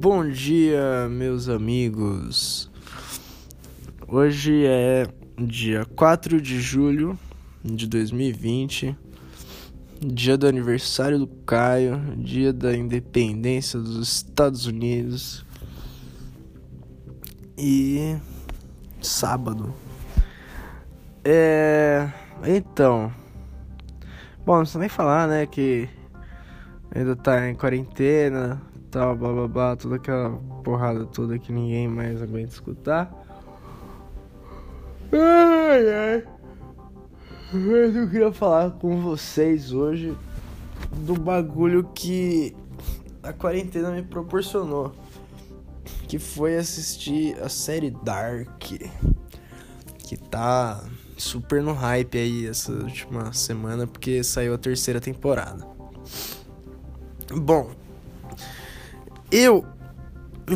Bom dia, meus amigos. Hoje é dia 4 de julho de 2020, dia do aniversário do Caio, dia da independência dos Estados Unidos e sábado. É. Então. Bom, não precisa nem falar, né, que ainda tá em quarentena, tal, blá blá blá, toda aquela porrada toda que ninguém mais aguenta escutar. Ai, ai. Mas eu queria falar com vocês hoje do bagulho que a quarentena me proporcionou. Que foi assistir a série Dark. Que tá super no hype aí essa última semana, porque saiu a terceira temporada. Bom, eu,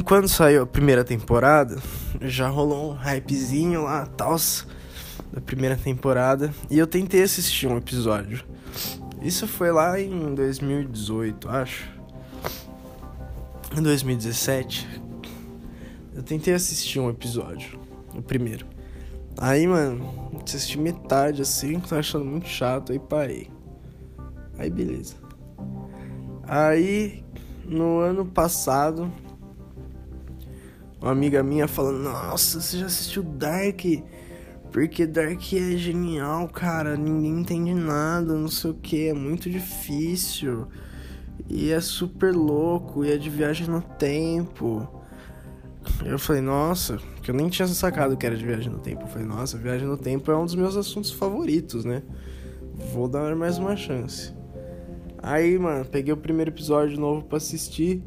quando saiu a primeira temporada, já rolou um hypezinho lá, tal, da primeira temporada, e eu tentei assistir um episódio. Isso foi lá em 2018, acho. Em 2017, eu tentei assistir um episódio, o primeiro. Aí, mano, assisti metade assim, tô achando muito chato, aí parei. Aí, beleza. Aí, no ano passado, uma amiga minha falando: Nossa, você já assistiu Dark? Porque Dark é genial, cara. Ninguém entende nada, não sei o que. É muito difícil. E é super louco. E é de viagem no tempo. Eu falei, nossa, que eu nem tinha sacado que era de viagem no tempo. Eu falei, nossa, viagem no tempo é um dos meus assuntos favoritos, né? Vou dar mais uma chance. Aí, mano, peguei o primeiro episódio novo pra assistir.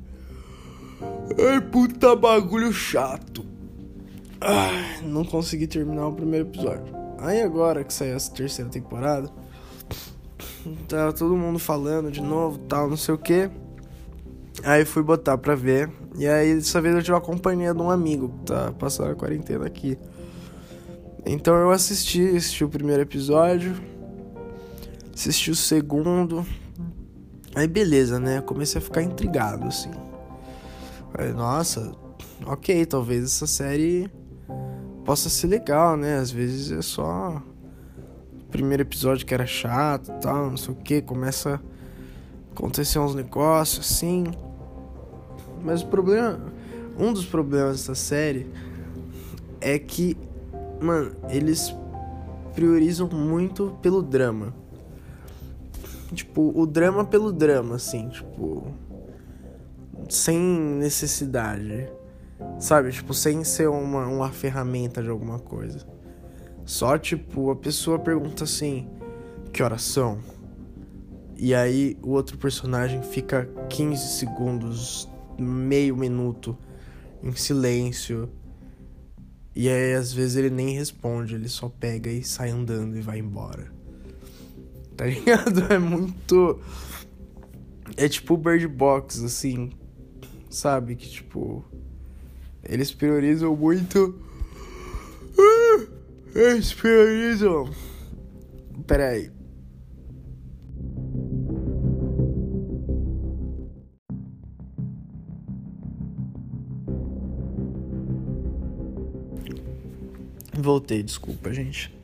Ai, puta bagulho chato. Ai, não consegui terminar o primeiro episódio. Aí agora que saiu essa terceira temporada, tá todo mundo falando de novo, tal, não sei o que. Aí fui botar pra ver. E aí dessa vez eu tive a companhia de um amigo que tá passando a quarentena aqui. Então eu assisti, assisti o primeiro episódio, assisti o segundo, Aí beleza, né? comecei a ficar intrigado, assim. Falei, nossa, ok, talvez essa série possa ser legal, né? Às vezes é só o primeiro episódio que era chato e tal, não sei o que, começa a acontecer uns negócios assim. Mas o problema, um dos problemas dessa série é que, mano, eles priorizam muito pelo drama. Tipo, o drama pelo drama, assim, tipo. Sem necessidade. Sabe? Tipo, sem ser uma, uma ferramenta de alguma coisa. Só, tipo, a pessoa pergunta assim: Que horas são? E aí o outro personagem fica 15 segundos, meio minuto, em silêncio. E aí às vezes ele nem responde, ele só pega e sai andando e vai embora tá ligado? É muito. É tipo Bird Box, assim. Sabe? Que tipo. Eles priorizam muito. Eles priorizam. Pera aí. Voltei, desculpa, gente.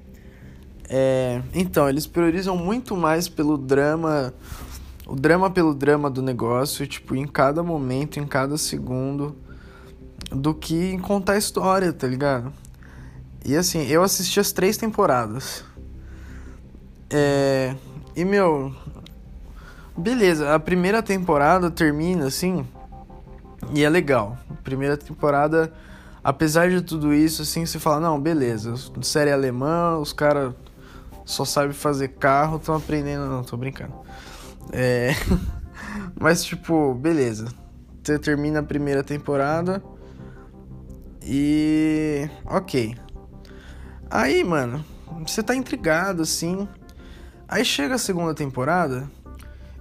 É, então, eles priorizam muito mais pelo drama, o drama pelo drama do negócio, tipo, em cada momento, em cada segundo, do que em contar a história, tá ligado? E assim, eu assisti as três temporadas. É, e meu, beleza, a primeira temporada termina assim, e é legal. A primeira temporada, apesar de tudo isso, assim, você fala, não, beleza, série alemã, os caras só sabe fazer carro, estão aprendendo. Não, tô brincando. É. Mas, tipo, beleza. Você termina a primeira temporada. E. Ok. Aí, mano, você tá intrigado assim. Aí chega a segunda temporada.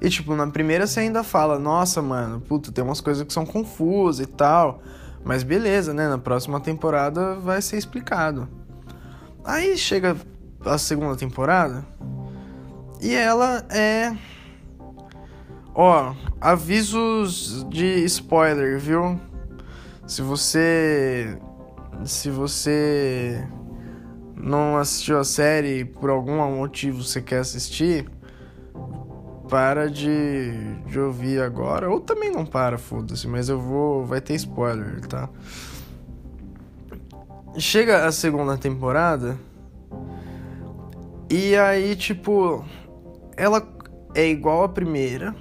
E, tipo, na primeira você ainda fala: Nossa, mano, puta, tem umas coisas que são confusas e tal. Mas beleza, né? Na próxima temporada vai ser explicado. Aí chega a segunda temporada. E ela é. Ó, avisos de spoiler, viu? Se você. Se você não assistiu a série e por algum motivo você quer assistir, para de, de ouvir agora. Ou também não para, foda-se, mas eu vou. Vai ter spoiler, tá? Chega a segunda temporada. E aí, tipo. Ela é igual a primeira.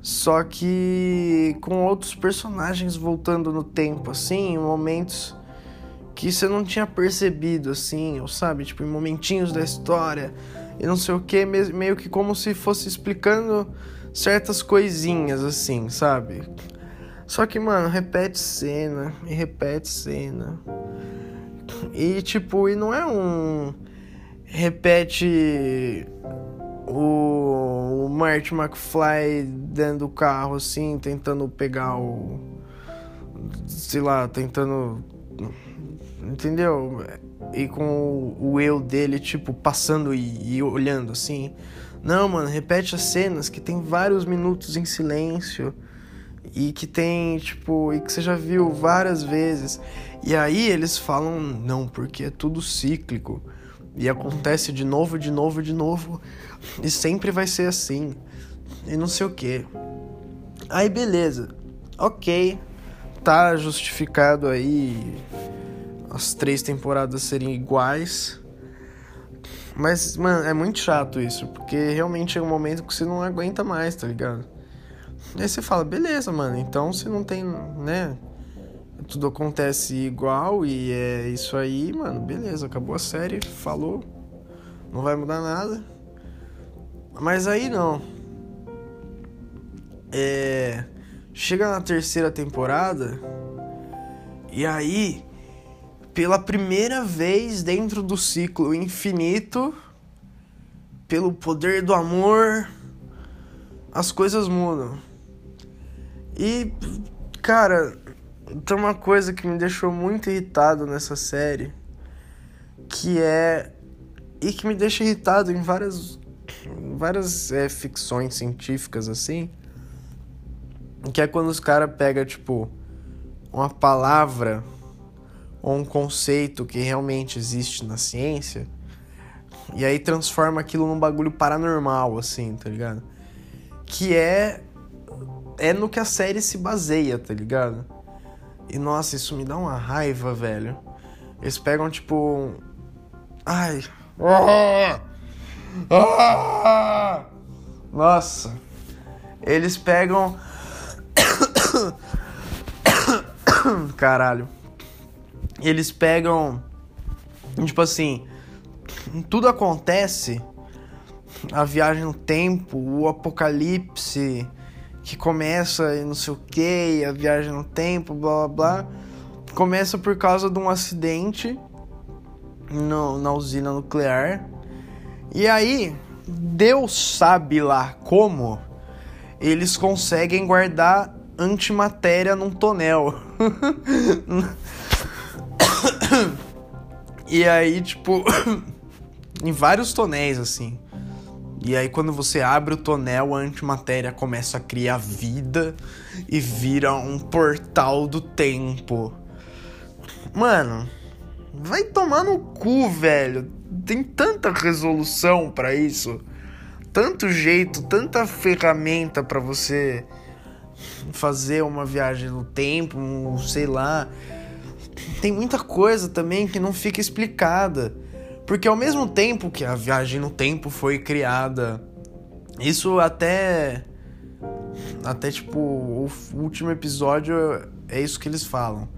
Só que com outros personagens voltando no tempo, assim, em momentos que você não tinha percebido, assim, ou sabe, tipo, em momentinhos da história e não sei o que, meio que como se fosse explicando certas coisinhas, assim, sabe? Só que, mano, repete cena e repete cena. E, tipo, e não é um. Repete o, Marty McFly dentro do carro, assim, tentando pegar o. Sei lá, tentando. Entendeu? e com o, o eu dele, tipo, passando e, e, olhando assim. Não, mano, repete as cenas que tem vários minutos em silêncio e que tem, tipo, e que você já viu várias vezes. E aí eles falam, não, porque é tudo cíclico. E acontece de novo, de novo, de novo. E sempre vai ser assim. E não sei o que. Aí beleza. Ok. Tá justificado aí as três temporadas serem iguais. Mas, mano, é muito chato isso, porque realmente é um momento que você não aguenta mais, tá ligado? Aí você fala, beleza, mano, então se não tem, né? Tudo acontece igual e é isso aí, mano, beleza, acabou a série, falou, não vai mudar nada. Mas aí não. É. Chega na terceira temporada, e aí pela primeira vez dentro do ciclo infinito, pelo poder do amor, as coisas mudam. E, cara, tem uma coisa que me deixou muito irritado nessa série, que é. e que me deixa irritado em várias. várias é, ficções científicas assim. Que é quando os caras pegam, tipo, uma palavra ou um conceito que realmente existe na ciência e aí transforma aquilo num bagulho paranormal, assim, tá ligado? Que é. É no que a série se baseia, tá ligado? E nossa, isso me dá uma raiva, velho. Eles pegam tipo. Ai. Ah! Ah! Nossa. Eles pegam. Caralho eles pegam. Tipo assim. Tudo acontece. A viagem no tempo, o apocalipse que começa e não sei o que, a viagem no tempo, blá blá blá. Começa por causa de um acidente no, na usina nuclear. E aí, Deus sabe lá como eles conseguem guardar antimatéria num tonel. e aí, tipo, em vários tonéis, assim. E aí, quando você abre o tonel, a antimatéria começa a criar vida e vira um portal do tempo. Mano, vai tomar no cu, velho. Tem tanta resolução para isso, tanto jeito, tanta ferramenta para você fazer uma viagem no tempo, um, sei lá tem muita coisa também que não fica explicada. Porque ao mesmo tempo que a viagem no tempo foi criada, isso até. Até tipo, o último episódio é isso que eles falam.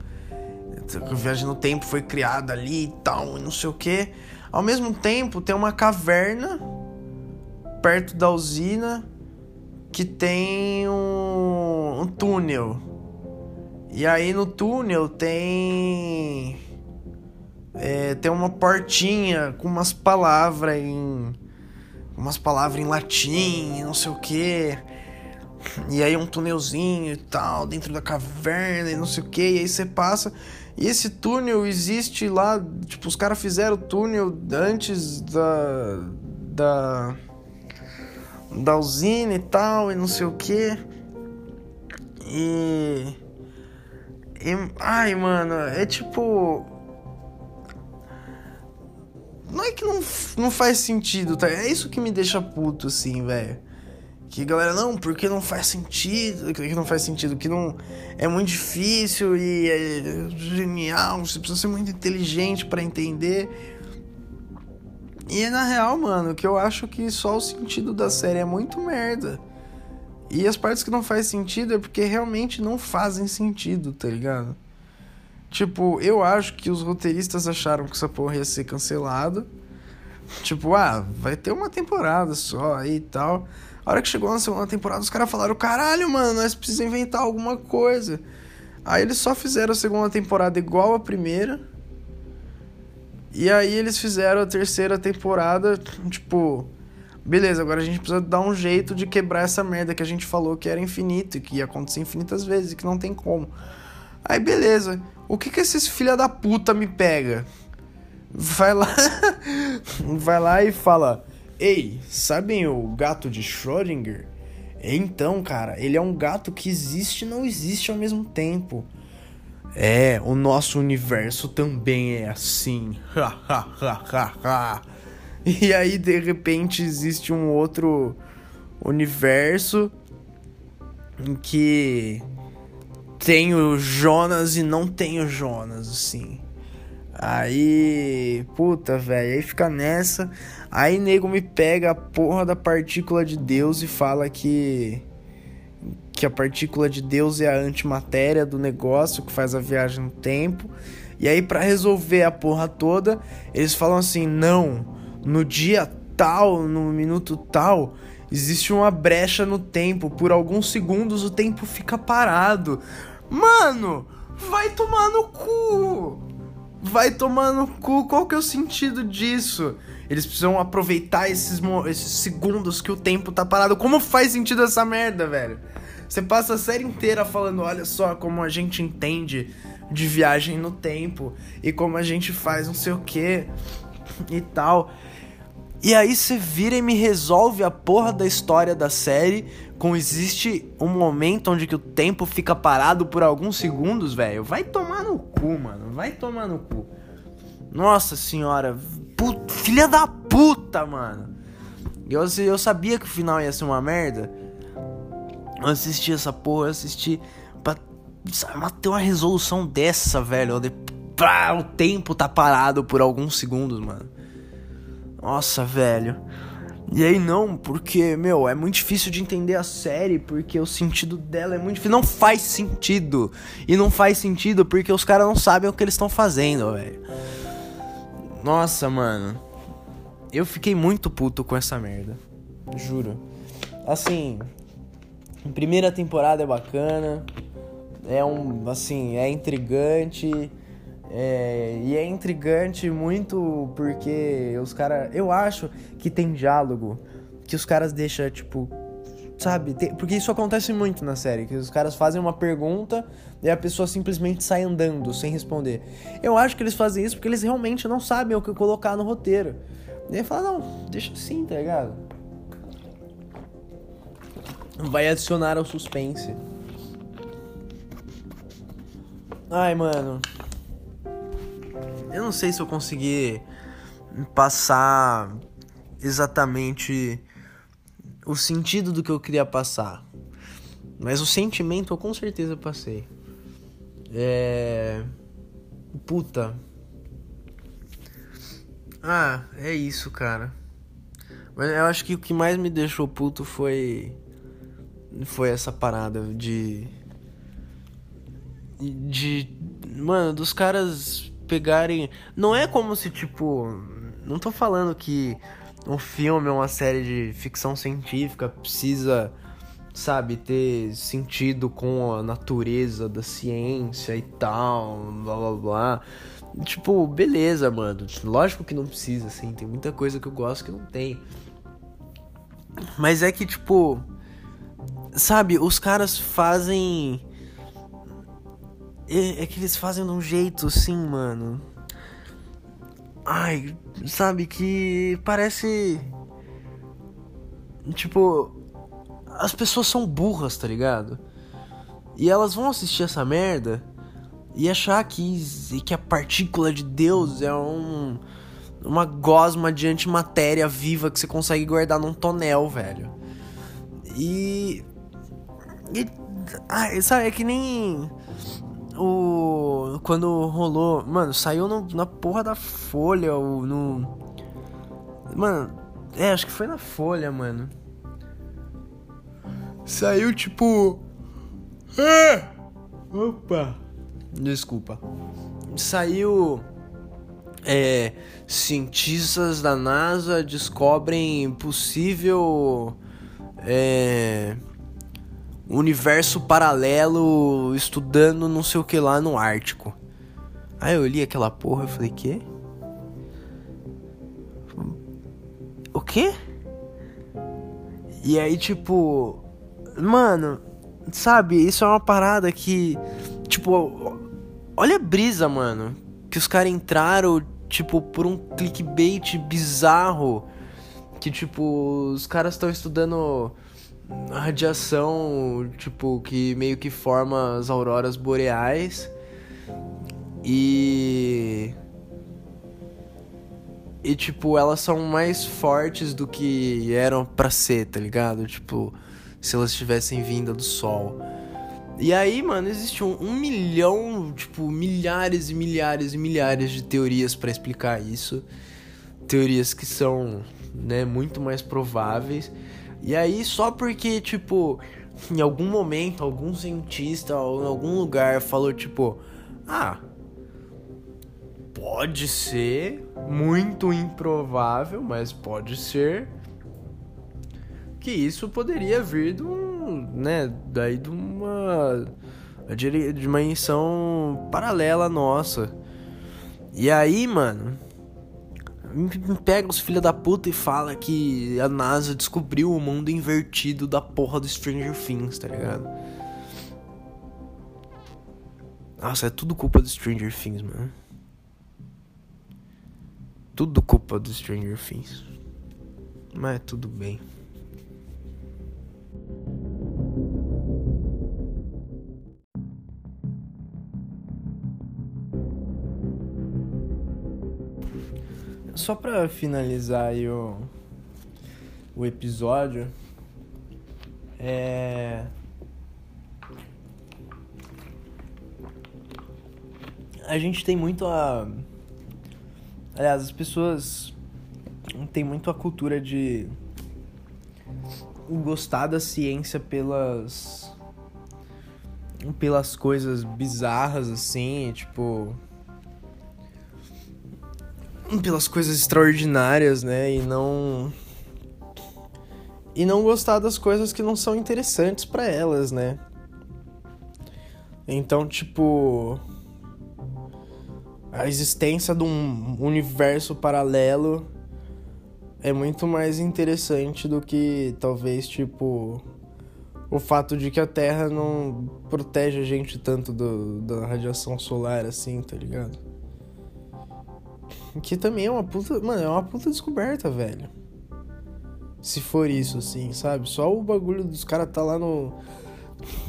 A viagem no tempo foi criada ali e tal, e não sei o que. Ao mesmo tempo, tem uma caverna perto da usina que tem um, um túnel e aí no túnel tem. Tem uma portinha com umas palavras em. Umas palavras em latim, não sei o que. E aí um túnelzinho e tal, dentro da caverna e não sei o que. E aí você passa. E esse túnel existe lá. Tipo, os caras fizeram o túnel antes da. Da. Da usina e tal, e não sei o que. E. ai, mano, é tipo. Não é que não, não faz sentido, tá? É isso que me deixa puto, assim, velho. Que galera, não, porque não faz sentido, que não faz sentido, que não é muito difícil e é genial, você precisa ser muito inteligente para entender. E na real, mano, que eu acho que só o sentido da série é muito merda. E as partes que não faz sentido é porque realmente não fazem sentido, tá ligado? Tipo, eu acho que os roteiristas acharam que essa porra ia ser cancelada. Tipo, ah, vai ter uma temporada só aí e tal. A hora que chegou na segunda temporada, os caras falaram: caralho, mano, nós precisamos inventar alguma coisa. Aí eles só fizeram a segunda temporada igual a primeira. E aí eles fizeram a terceira temporada, tipo, beleza, agora a gente precisa dar um jeito de quebrar essa merda que a gente falou que era infinito e que ia acontecer infinitas vezes e que não tem como. Aí beleza, o que que esses filha da puta me pega? Vai lá, vai lá e fala: Ei, sabem o gato de Schrödinger? Então, cara, ele é um gato que existe e não existe ao mesmo tempo. É, o nosso universo também é assim. e aí, de repente, existe um outro universo em que tem o Jonas e não tem o Jonas, assim. Aí, puta, velho, aí fica nessa. Aí nego me pega a porra da partícula de Deus e fala que que a partícula de Deus é a antimatéria do negócio que faz a viagem no tempo. E aí para resolver a porra toda, eles falam assim: "Não, no dia tal, no minuto tal, existe uma brecha no tempo, por alguns segundos o tempo fica parado". Mano, vai tomar no cu. Vai tomar no cu, qual que é o sentido disso? Eles precisam aproveitar esses, esses segundos que o tempo tá parado. Como faz sentido essa merda, velho? Você passa a série inteira falando, olha só como a gente entende de viagem no tempo e como a gente faz não sei o que e tal. E aí você vira e me resolve a porra da história da série com existe um momento onde que o tempo fica parado por alguns segundos, velho. Vai tomar no cu, mano. Vai tomar no cu. Nossa senhora, filha da puta, mano. Eu, eu sabia que o final ia ser uma merda. Eu assisti essa porra, eu assisti pra ter uma resolução dessa, velho. De, pá, o tempo tá parado por alguns segundos, mano. Nossa, velho. E aí não, porque, meu, é muito difícil de entender a série, porque o sentido dela é muito difícil. Não faz sentido. E não faz sentido porque os caras não sabem o que eles estão fazendo, velho. Nossa, mano. Eu fiquei muito puto com essa merda. Juro. Assim, primeira temporada é bacana. É um, assim, é intrigante. É, e é intrigante muito porque os caras. Eu acho que tem diálogo que os caras deixam, tipo. Sabe? Tem, porque isso acontece muito na série, que os caras fazem uma pergunta e a pessoa simplesmente sai andando sem responder. Eu acho que eles fazem isso porque eles realmente não sabem o que colocar no roteiro. E aí fala, não, deixa assim, tá ligado? Vai adicionar ao suspense. Ai, mano. Eu não sei se eu consegui passar exatamente o sentido do que eu queria passar. Mas o sentimento eu com certeza passei. É. Puta. Ah, é isso, cara. Mas eu acho que o que mais me deixou puto foi. Foi essa parada de. De. Mano, dos caras pegarem. Não é como se, tipo. Não tô falando que um filme ou uma série de ficção científica precisa, sabe, ter sentido com a natureza da ciência e tal, blá blá blá. Tipo, beleza, mano. Lógico que não precisa, assim. Tem muita coisa que eu gosto que não tem. Mas é que, tipo. Sabe, os caras fazem é, é que eles fazem de um jeito assim, mano. Ai, sabe que parece. Tipo. As pessoas são burras, tá ligado? E elas vão assistir essa merda e achar que, que a partícula de Deus é um, uma gosma de antimatéria viva que você consegue guardar num tonel, velho. E. e ah, sabe, é que nem. O. Quando rolou. Mano, saiu no, na porra da Folha, ou no. Mano, é, acho que foi na Folha, mano. Saiu tipo. É! Opa! Desculpa. Saiu. É. Cientistas da NASA descobrem possível. É. Universo paralelo estudando não sei o que lá no Ártico. Aí eu li aquela porra e falei, quê? O quê? E aí, tipo. Mano, sabe, isso é uma parada que. Tipo, olha a brisa, mano. Que os caras entraram, tipo, por um clickbait bizarro. Que, tipo, os caras estão estudando a radiação, tipo, que meio que forma as auroras boreais. E. E, tipo, elas são mais fortes do que eram pra ser, tá ligado? Tipo, se elas tivessem vinda do sol. E aí, mano, existe um, um, milhão, tipo, milhares e milhares e milhares de teorias para explicar isso. Teorias que são, né, muito mais prováveis. E aí, só porque, tipo, em algum momento, algum cientista ou em algum lugar falou, tipo, ah, pode ser, muito improvável, mas pode ser que isso poderia vir de um, né, daí de uma dimensão paralela nossa. E aí, mano, pega os filha da puta e fala que a NASA descobriu o mundo invertido da porra do Stranger Things, tá ligado? Nossa, é tudo culpa do Stranger Things, mano. Tudo culpa do Stranger Things. Mas tudo bem. Só pra finalizar aí o, o episódio, é. A gente tem muito a. Aliás, as pessoas têm muito a cultura de gostar da ciência pelas pelas coisas bizarras assim, tipo pelas coisas extraordinárias, né, e não e não gostar das coisas que não são interessantes para elas, né? Então, tipo, a existência de um universo paralelo é muito mais interessante do que talvez tipo o fato de que a Terra não protege a gente tanto do, da radiação solar assim, tá ligado? Que também é uma puta, mano, é uma puta descoberta, velho. Se for isso assim, sabe? Só o bagulho dos caras tá lá no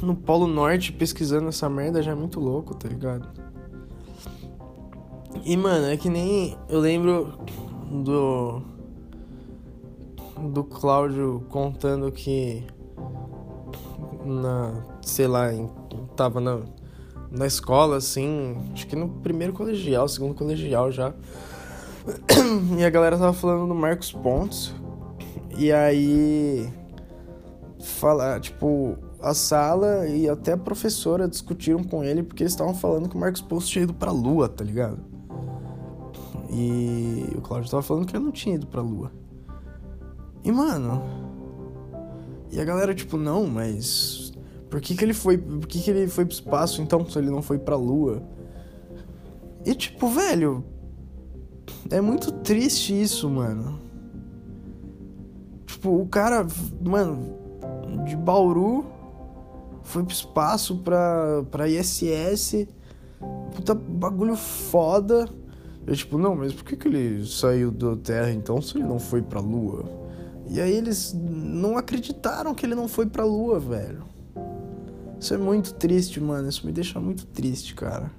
no Polo Norte pesquisando essa merda já é muito louco, tá ligado? E mano, é que nem eu lembro do do Cláudio contando que na, sei lá, em, tava na, na escola assim, acho que no primeiro colegial, segundo colegial já. E a galera tava falando do Marcos Pontes. E aí falar, tipo, a sala e até a professora discutiram com ele porque eles estavam falando que o Marcos Pontes tinha ido pra lua, tá ligado? E o Cláudio tava falando que ele não tinha ido pra lua. E, mano. E a galera, tipo, não, mas. Por que, que ele foi. Por que, que ele foi pro espaço então, se ele não foi pra lua? E, tipo, velho. É muito triste isso, mano. Tipo, o cara. Mano. De Bauru. Foi pro espaço pra, pra ISS. Puta bagulho foda. Eu, tipo, não, mas por que, que ele saiu da Terra então se ele não foi pra Lua? E aí eles não acreditaram que ele não foi pra lua, velho. Isso é muito triste, mano. Isso me deixa muito triste, cara.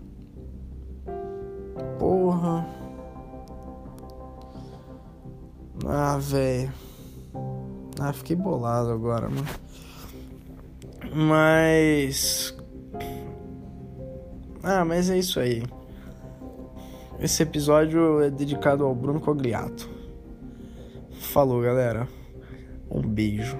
Porra. Ah, velho. Ah, fiquei bolado agora, mano. Mas. Ah, mas é isso aí. Esse episódio é dedicado ao Bruno Cogliato. Falou, galera. Um beijo.